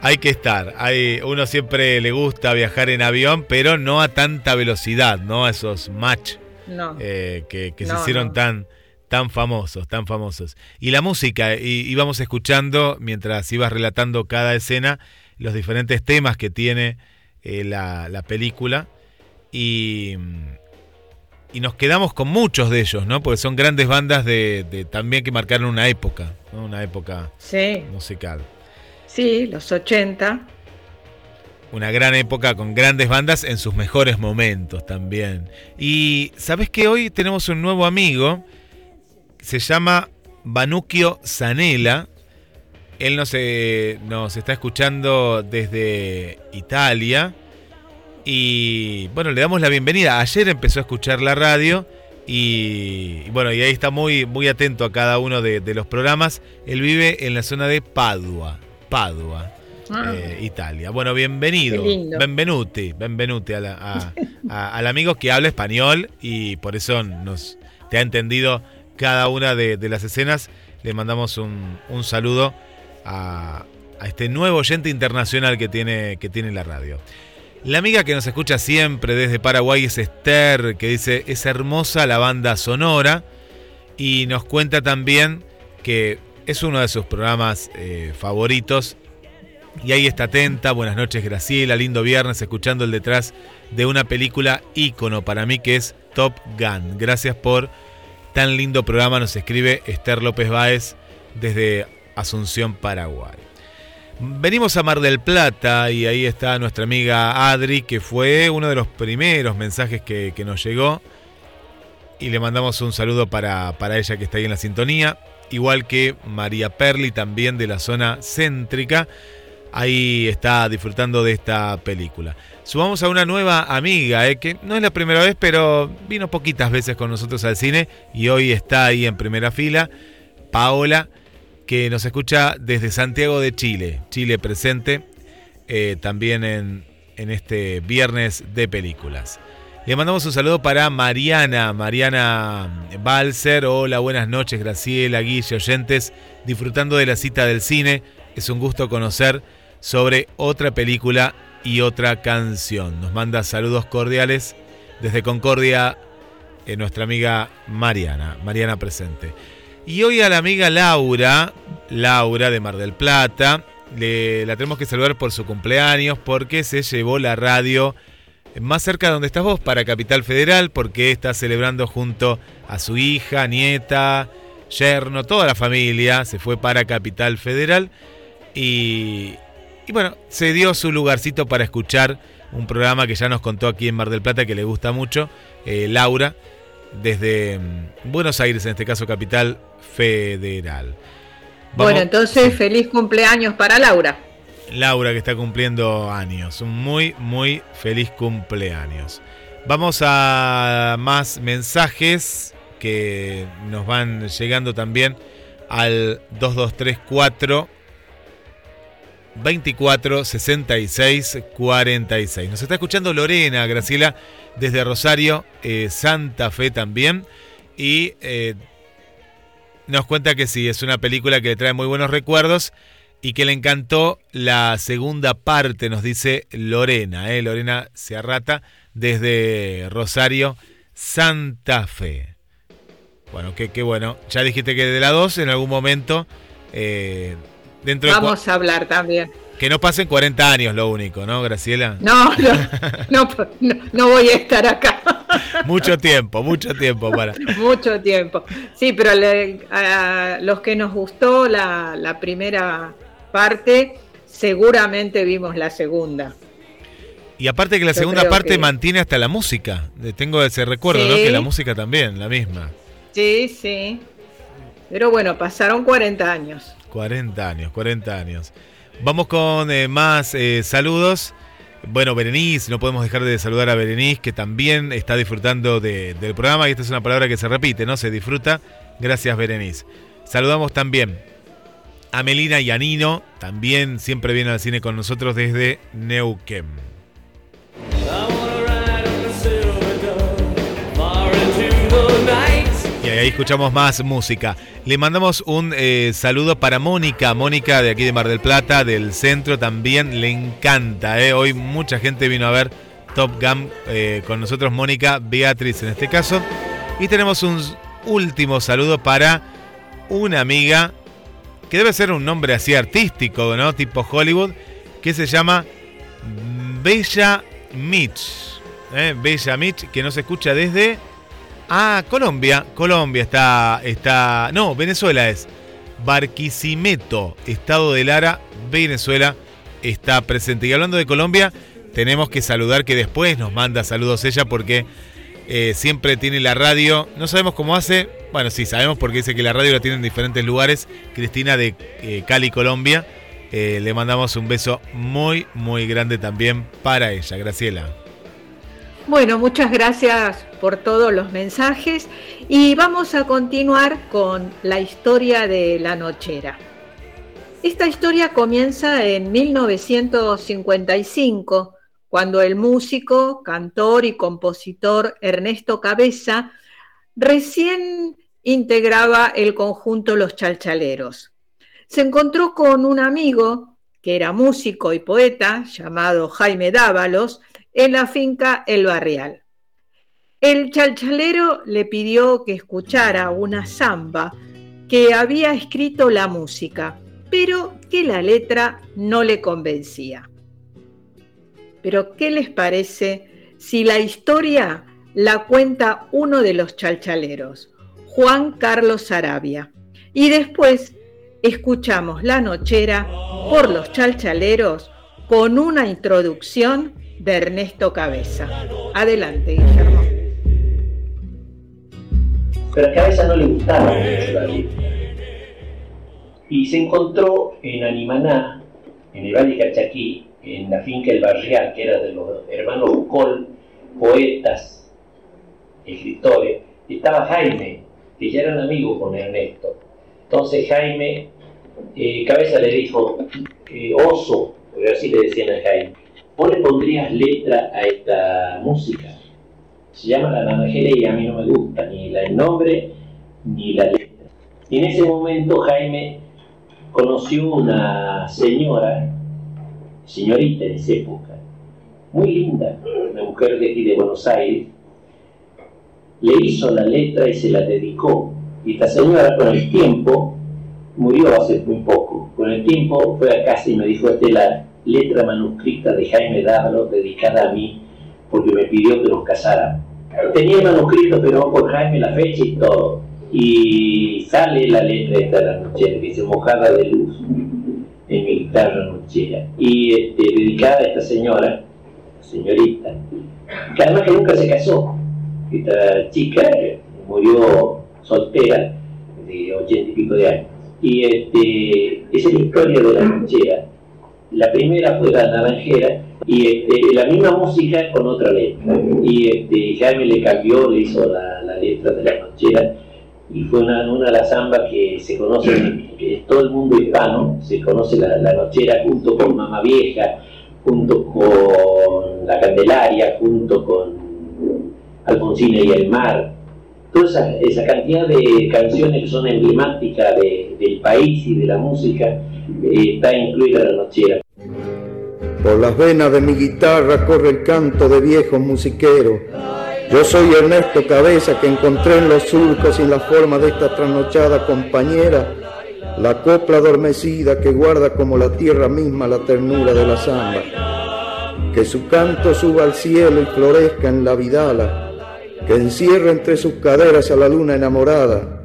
Hay que estar. Hay, uno siempre le gusta viajar en avión, pero no a tanta velocidad, ¿no? A esos match eh, que, se hicieron tan tan famosos, tan famosos. Y la música, y, íbamos escuchando mientras ibas relatando cada escena los diferentes temas que tiene eh, la, la película y, y nos quedamos con muchos de ellos, ¿no? Porque son grandes bandas de, de también que marcaron una época, ¿no? Una época Sí, musical. sí, los 80. Una gran época con grandes bandas en sus mejores momentos también. Y sabes que hoy tenemos un nuevo amigo, se llama Banucchio Zanella. Él nos, eh, nos está escuchando desde Italia. Y bueno, le damos la bienvenida. Ayer empezó a escuchar la radio y, y bueno, y ahí está muy, muy atento a cada uno de, de los programas. Él vive en la zona de Padua. Padua. Ah. eh, Italia. Bueno, bienvenido. Benvenuti, benvenuti a la- a- a- al amigo que habla español y por eso nos te ha entendido cada una de, las escenas. Le mandamos un, saludo a, a este nuevo oyente internacional que tiene, que tiene la radio. La amiga que nos escucha siempre desde Paraguay es Esther, que dice, es hermosa la banda sonora y nos cuenta también que es uno de sus programas eh, favoritos y ahí está atenta. Buenas noches, Graciela. Lindo viernes escuchando el detrás de una película ícono para mí que es Top Gun. Gracias por tan lindo programa. Nos escribe Esther López Báez desde Asunción, Paraguay. Venimos a Mar del Plata y ahí está nuestra amiga Adri, que fue uno de los primeros mensajes que, nos llegó. Y le mandamos un saludo para, para ella que está ahí en la sintonía. Igual que María Perli, también de la zona céntrica ahí está disfrutando de esta película. Subamos a una nueva amiga, eh, que no es la primera vez, pero vino poquitas veces con nosotros al cine y hoy está ahí en primera fila, Paola, que nos escucha desde Santiago de Chile, Chile presente, eh, también en, en este viernes de películas. Le mandamos un saludo para Mariana, Mariana Balser. Hola, buenas noches, Graciela, Guille, oyentes, disfrutando de la cita del cine. Es un gusto conocer sobre otra película y otra canción. Nos manda saludos cordiales desde Concordia eh, nuestra amiga Mariana, Mariana presente. Y hoy a la amiga Laura, Laura de Mar del Plata, le, la tenemos que saludar por su cumpleaños porque se llevó la radio más cerca de donde estás vos, para Capital Federal, porque está celebrando junto a su hija, nieta, yerno, toda la familia, se fue para Capital Federal y, y bueno, se dio su lugarcito para escuchar un programa que ya nos contó aquí en Mar del Plata que le gusta mucho, eh, Laura, desde mm, Buenos Aires, en este caso Capital Federal. Vamos- Bueno, entonces feliz cumpleaños para Laura. Laura que está cumpliendo años. Un muy, muy feliz cumpleaños. Vamos a más mensajes que nos van llegando también al 2234 24 66 46. Nos está escuchando Lorena, Graciela, desde Rosario, eh, Santa Fe también. Y eh, nos cuenta que sí, es una película que le trae muy buenos recuerdos y que le encantó la segunda parte, nos dice Lorena, ¿eh? Lorena Ciarrata, desde Rosario, Santa Fe. Bueno, qué bueno. Ya dijiste que de la 2 en algún momento, eh, dentro de... Vamos a hablar también. Que no pasen 40 años lo único, ¿no, Graciela? No, no, no, no, no voy a estar acá mucho tiempo, mucho tiempo para... mucho tiempo. Sí, pero le- a los que nos gustó la, la primera parte, seguramente vimos la segunda. Y aparte que la Yo segunda parte que- mantiene hasta la música. Tengo ese recuerdo, ¿no? Que la música también, la misma. Sí, sí. Pero bueno, pasaron 40 años. 40 años, 40 años. Vamos con eh, más eh, saludos. Bueno, Berenice, no podemos dejar de saludar a Berenice, que también está disfrutando de- del programa, y esta es una palabra que se repite, ¿no? Se disfruta. Gracias, Berenice. Saludamos también a Melina y a Nino, también siempre viene al cine con nosotros desde Neuquén. Ahí ahí escuchamos más música. Le mandamos un eh, saludo para Mónica, Mónica de aquí de Mar del Plata, del centro también, le encanta. Eh. Hoy mucha gente vino a ver Top Gun eh, con nosotros, Mónica, Beatriz en este caso. Y tenemos un último saludo para una amiga que debe ser un nombre así artístico, ¿no? Tipo Hollywood, que se llama Bella Mitch. Bella Mitch, que nos escucha desde Ah, Colombia. Colombia está, está. No, Venezuela es. Barquisimeto, estado de Lara, Venezuela, está presente. Y hablando de Colombia, tenemos que saludar que después nos manda saludos ella porque eh, siempre tiene la radio. No sabemos cómo hace. Bueno, sí, sabemos porque dice que la radio la tiene en diferentes lugares. Cristina de eh, Cali, Colombia. Eh, le mandamos un beso muy, muy grande también para ella. Graciela. Bueno, muchas gracias por todos los mensajes y vamos a continuar con la historia de la nochera. Esta historia comienza en 1955, cuando el músico, cantor y compositor Ernesto Cabeza recién integraba el conjunto Los Chalchaleros. Se encontró con un amigo que era músico y poeta llamado Jaime Dávalos, en la finca El Barrial. El chalchalero le pidió que escuchara una samba que había escrito la música, pero que la letra no le convencía. Pero ¿qué les parece si la historia la cuenta uno de los chalchaleros, Juan Carlos Arabia? Y después escuchamos la nochera por los chalchaleros con una introducción de Ernesto Cabeza. Adelante, Guillermo. Pero a Cabeza no le gustaba mucho la letra. Y se encontró en Animaná, en el Valle Cachaquí, en la finca El Barrial, que era de los hermanos Col, poetas, escritores, estaba Jaime, que ya eran amigos con Ernesto. Entonces Jaime, eh, Cabeza le dijo, eh, oso, porque así le decían a Jaime, vos le pondrías letra a esta música. Se llama La Naranjera y a mí no me gusta ni el nombre ni la letra. Y en ese momento Jaime conoció una señora, señorita en esa época, muy linda, una mujer de aquí de Buenos Aires, le hizo la letra y se la dedicó. Y esta señora con el tiempo, murió hace muy poco, con el tiempo fue a casa y me dijo, Estela, letra manuscrita de Jaime Dávalo dedicada a mí porque me pidió que nos casara. Tenía el manuscrito, pero por Jaime la fecha y todo. Y sale la letra esta de la nochera, que dice mojada de luz en mi guitarra nochera. Y este, dedicada a esta señora, señorita, que además que nunca se casó. Esta chica murió soltera de ochenta y pico de años. Y este, esa es la historia de la nochera la primera fue la naranjera y este, la misma música con otra letra. Y este, Jaime le cambió, le hizo la, letra de la nochera y fue una, una de las zambas que se conoce, que todo el mundo hispano, se conoce la, nochera junto con Mamá Vieja, junto con La Candelaria, junto con Alfonsina y el Mar. Toda esa, cantidad de canciones que son emblemáticas del país y de la música está incluida la nochera. Por las venas de mi guitarra corre el canto de viejos musiqueros. Yo soy Ernesto Cabeza que encontré en los surcos y la forma de esta trasnochada compañera la copla adormecida que guarda como la tierra misma la ternura de la samba. Que su canto suba al cielo y florezca en la vidala, que encierre entre sus caderas a la luna enamorada,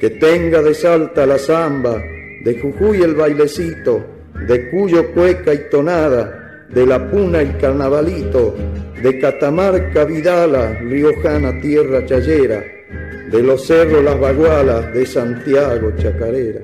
que tenga de salta la samba, de Jujuy el bailecito, de Cuyo cueca y tonada, de La Puna el carnavalito, de Catamarca Vidala, Riojana tierra chayera, de los cerros las bagualas, de Santiago chacarera.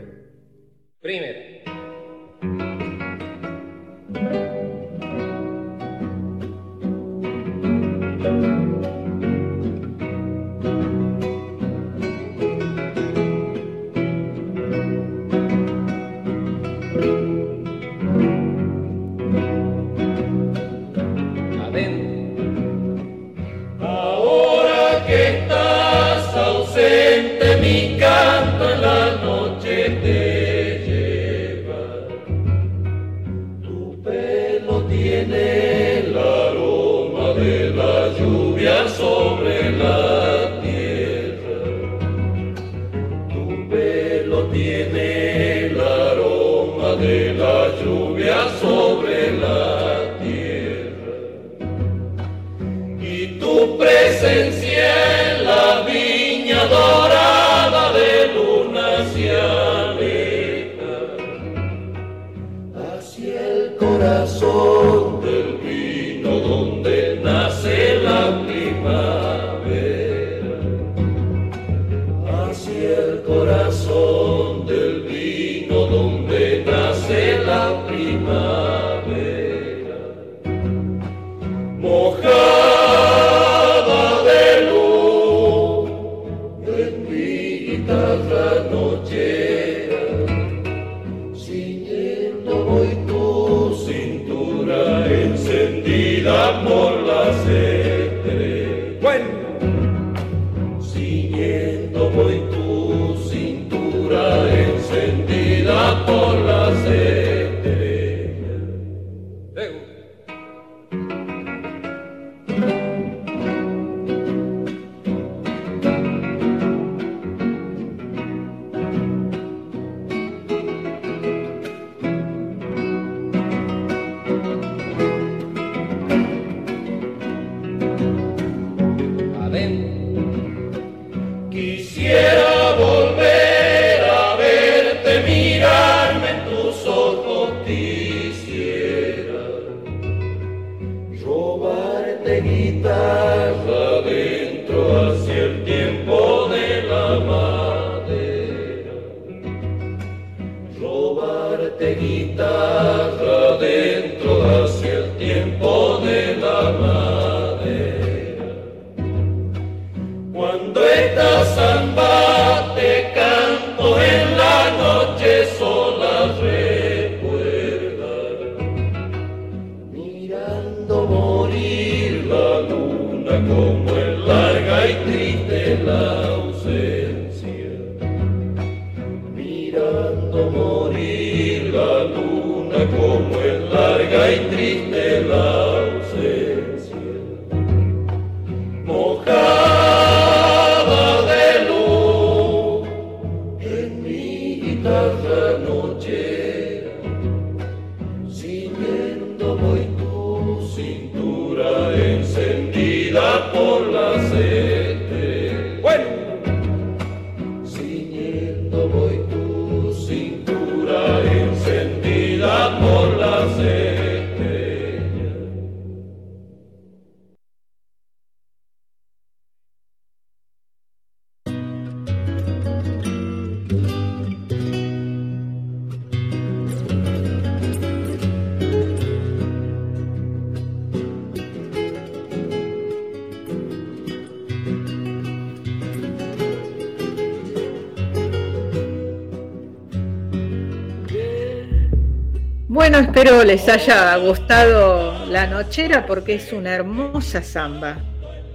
Haya gustado la nochera porque es una hermosa samba.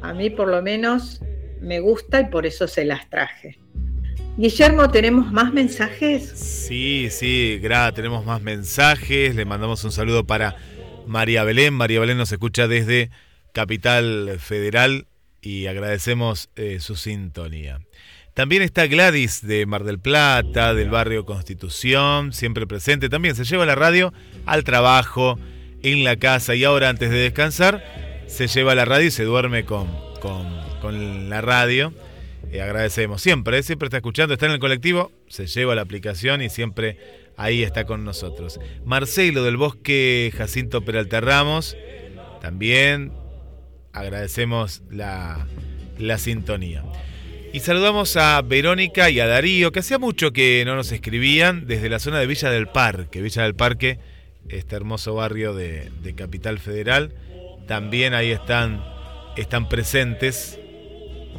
A mí por lo menos me gusta y por eso se las traje. Guillermo, ¿tenemos más mensajes? Sí, sí, Gra, tenemos más mensajes. Le mandamos un saludo para María Belén. María Belén nos escucha desde Capital Federal y agradecemos eh, su sintonía. También está Gladys de Mar del Plata, del barrio Constitución, siempre presente. También se lleva la radio al trabajo, en la casa y ahora antes de descansar se lleva la radio y se duerme con, con, con la radio. Eh, agradecemos siempre, eh, siempre está escuchando, está en el colectivo, se lleva la aplicación y siempre ahí está con nosotros. Marcelo del Bosque Jacinto Peralta Ramos, también agradecemos la, la sintonía. Y saludamos a Verónica y a Darío, que hacía mucho que no nos escribían desde la zona de Villa del Parque. Villa del Parque, este hermoso barrio de, Capital Federal. También ahí están, están presentes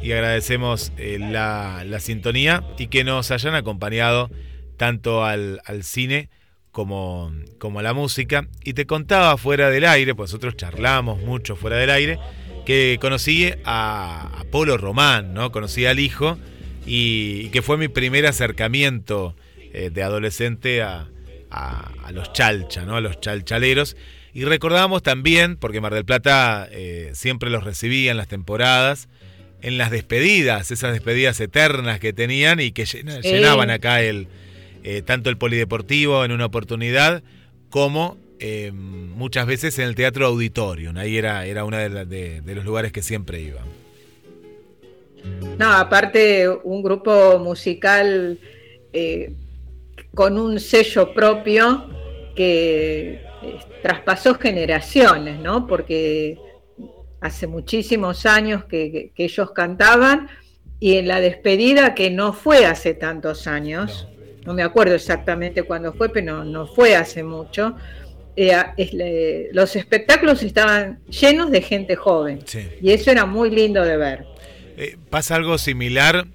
y agradecemos eh, la, la, sintonía y que nos hayan acompañado tanto al, al cine como, como a la música. Y te contaba fuera del aire, pues nosotros charlamos mucho fuera del aire que conocí a, a Polo Román, ¿no? Conocí al hijo y, que fue mi primer acercamiento eh, de adolescente a, a, a, los chalcha, ¿no? A los chalchaleros. Y recordamos también, porque Mar del Plata eh, siempre los recibía en las temporadas, en las despedidas, esas despedidas eternas que tenían y que llenaban acá el eh, tanto el polideportivo en una oportunidad como eh, muchas veces en el teatro auditorio. Ahí era, era uno de, los lugares que siempre iba. No, aparte un grupo musical con un sello propio que traspasó generaciones, ¿no? Porque hace muchísimos años que, ellos cantaban y en la despedida, que no fue hace tantos años, no, me acuerdo exactamente cuándo fue, pero no, fue hace mucho, eh, los espectáculos estaban llenos de gente joven y eso era muy lindo de ver. Eh, pasa algo similar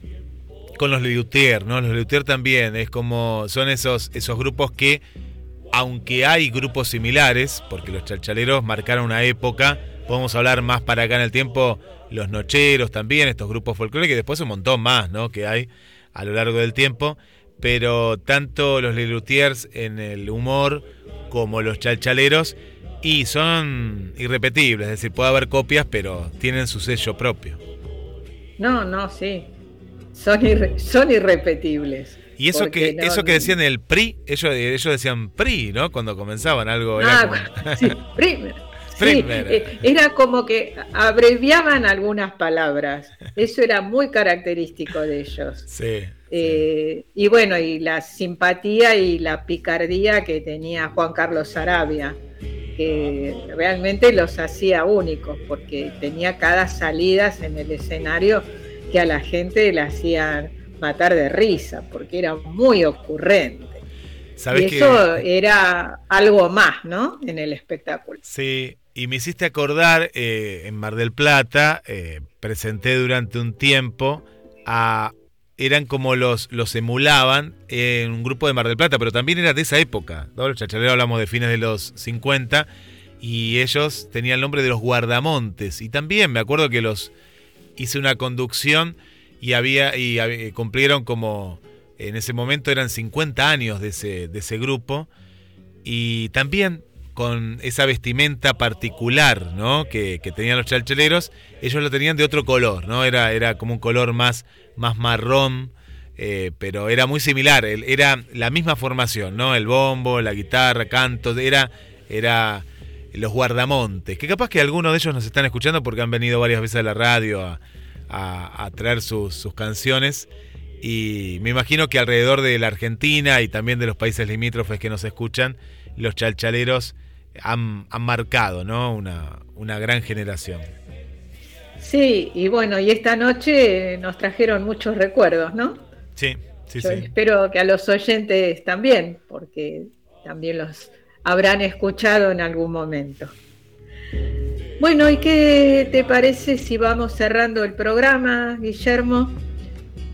con los Lelutier, ¿no? Los Lelutier también, es como, son esos, esos grupos que aunque hay grupos similares, porque los chalchaleros marcaron una época, podemos hablar más para acá en el tiempo, los nocheros también, estos grupos folclóricos, y después un montón más, ¿no? Que hay a lo largo del tiempo, pero tanto los Lelutiers en el humor como los chalchaleros, y son irrepetibles, es decir, puede haber copias, pero tienen su sello propio. No, no, sí, son, son irrepetietibles. Y eso que eso que decían el PRI, ellos, ellos decían PRI, ¿no? Cuando comenzaban algo. Era, ah, sí, PRI. Eh, era como que abreviaban algunas palabras. Eso era muy característico de ellos. Sí. Eh, y bueno, y la simpatía y la picardía que tenía Juan Carlos Sarabia, que realmente los hacía únicos, porque tenía cada salidas en el escenario que a la gente le hacían matar de risa, porque era muy ocurrente. y eso era algo más, ¿no? En el espectáculo. Sí, y me hiciste acordar, eh, en Mar del Plata, eh, presenté durante un tiempo a... Eran como los, los emulaban en un grupo de Mar del Plata, pero también era de esa época. ¿no? Los hablamos de fines de los 50 y ellos tenían el nombre de los guardamontes. Y también me acuerdo que los hice una conducción y había y, cumplieron como en ese momento eran 50 años de ese, de ese grupo y también con esa vestimenta particular ¿no? que, tenían los chalcheleros, ellos lo tenían de otro color, ¿no? Era, era como un color más, más marrón, eh, pero era muy similar, era la misma formación, ¿no? El bombo, la guitarra, canto, era, era los guardamontes, que capaz que algunos de ellos nos están escuchando porque han venido varias veces a la radio a, a, traer sus, canciones. Y me imagino que alrededor de la Argentina y también de los países limítrofes que nos escuchan, los chalchaleros han, marcado ¿no? una, una gran generación. Sí, y bueno, y esta noche nos trajeron muchos recuerdos, ¿no? Sí, sí, Yo Espero que a los oyentes también, porque también los habrán escuchado en algún momento. Bueno, ¿y qué te parece si vamos cerrando el programa, Guillermo?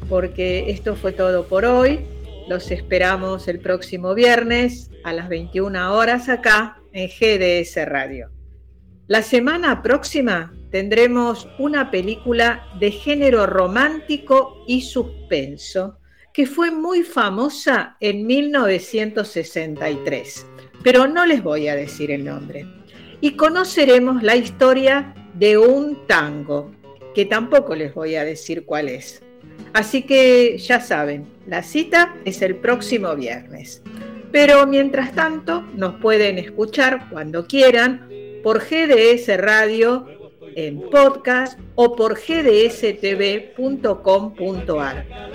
Porque esto fue todo por hoy. Los esperamos el próximo viernes a las 21 horas acá en GDS Radio. La semana próxima tendremos una película de género romántico y suspenso que fue muy famosa en 1963, pero no les voy a decir el nombre y conoceremos la historia de un tango, que tampoco les voy a decir cuál es. Así que ya saben, la cita es el próximo viernes. Pero mientras tanto, nos pueden escuchar cuando quieran por GDS Radio en podcast o por gdstv.com.ar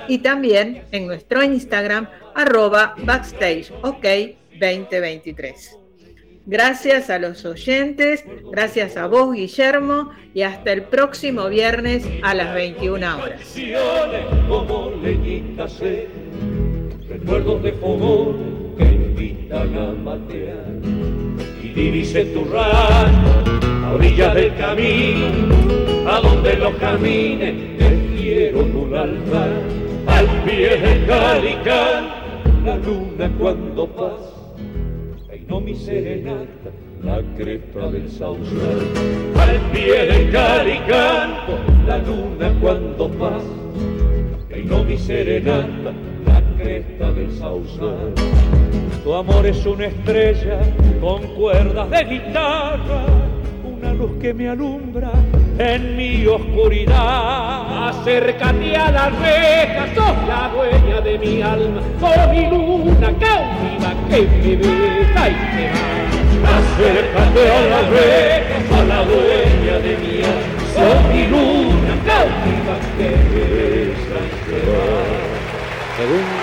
y también en nuestro Instagram arroba backstage ok 2023. Gracias a los oyentes, gracias a vos Guillermo y hasta el próximo viernes a las 21 horas. Que invitan a matear y divise tu rancho a orillas del camino a donde los camines te quiero un altar al pie del calicán la luna cuando pasa no mi serenata, la cresta del sausal. Al pie del calicanto, la luna cuando pasa, no mi serenata, la cresta del sauce. Tu amor es una estrella con cuerdas de guitarra, una luz que me alumbra en mi oscuridad. Acércate a la reja, sos la dueña de mi alma, sos mi luna cautiva que me besa y me va. Acércate a la reja, sos la dueña de mi alma, sos mi luna cautiva que me besa y me va.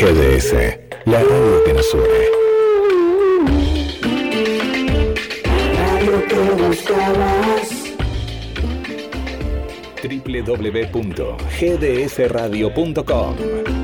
GDS, la radio que nos une. Radio que buscabas. www.gdsradio.com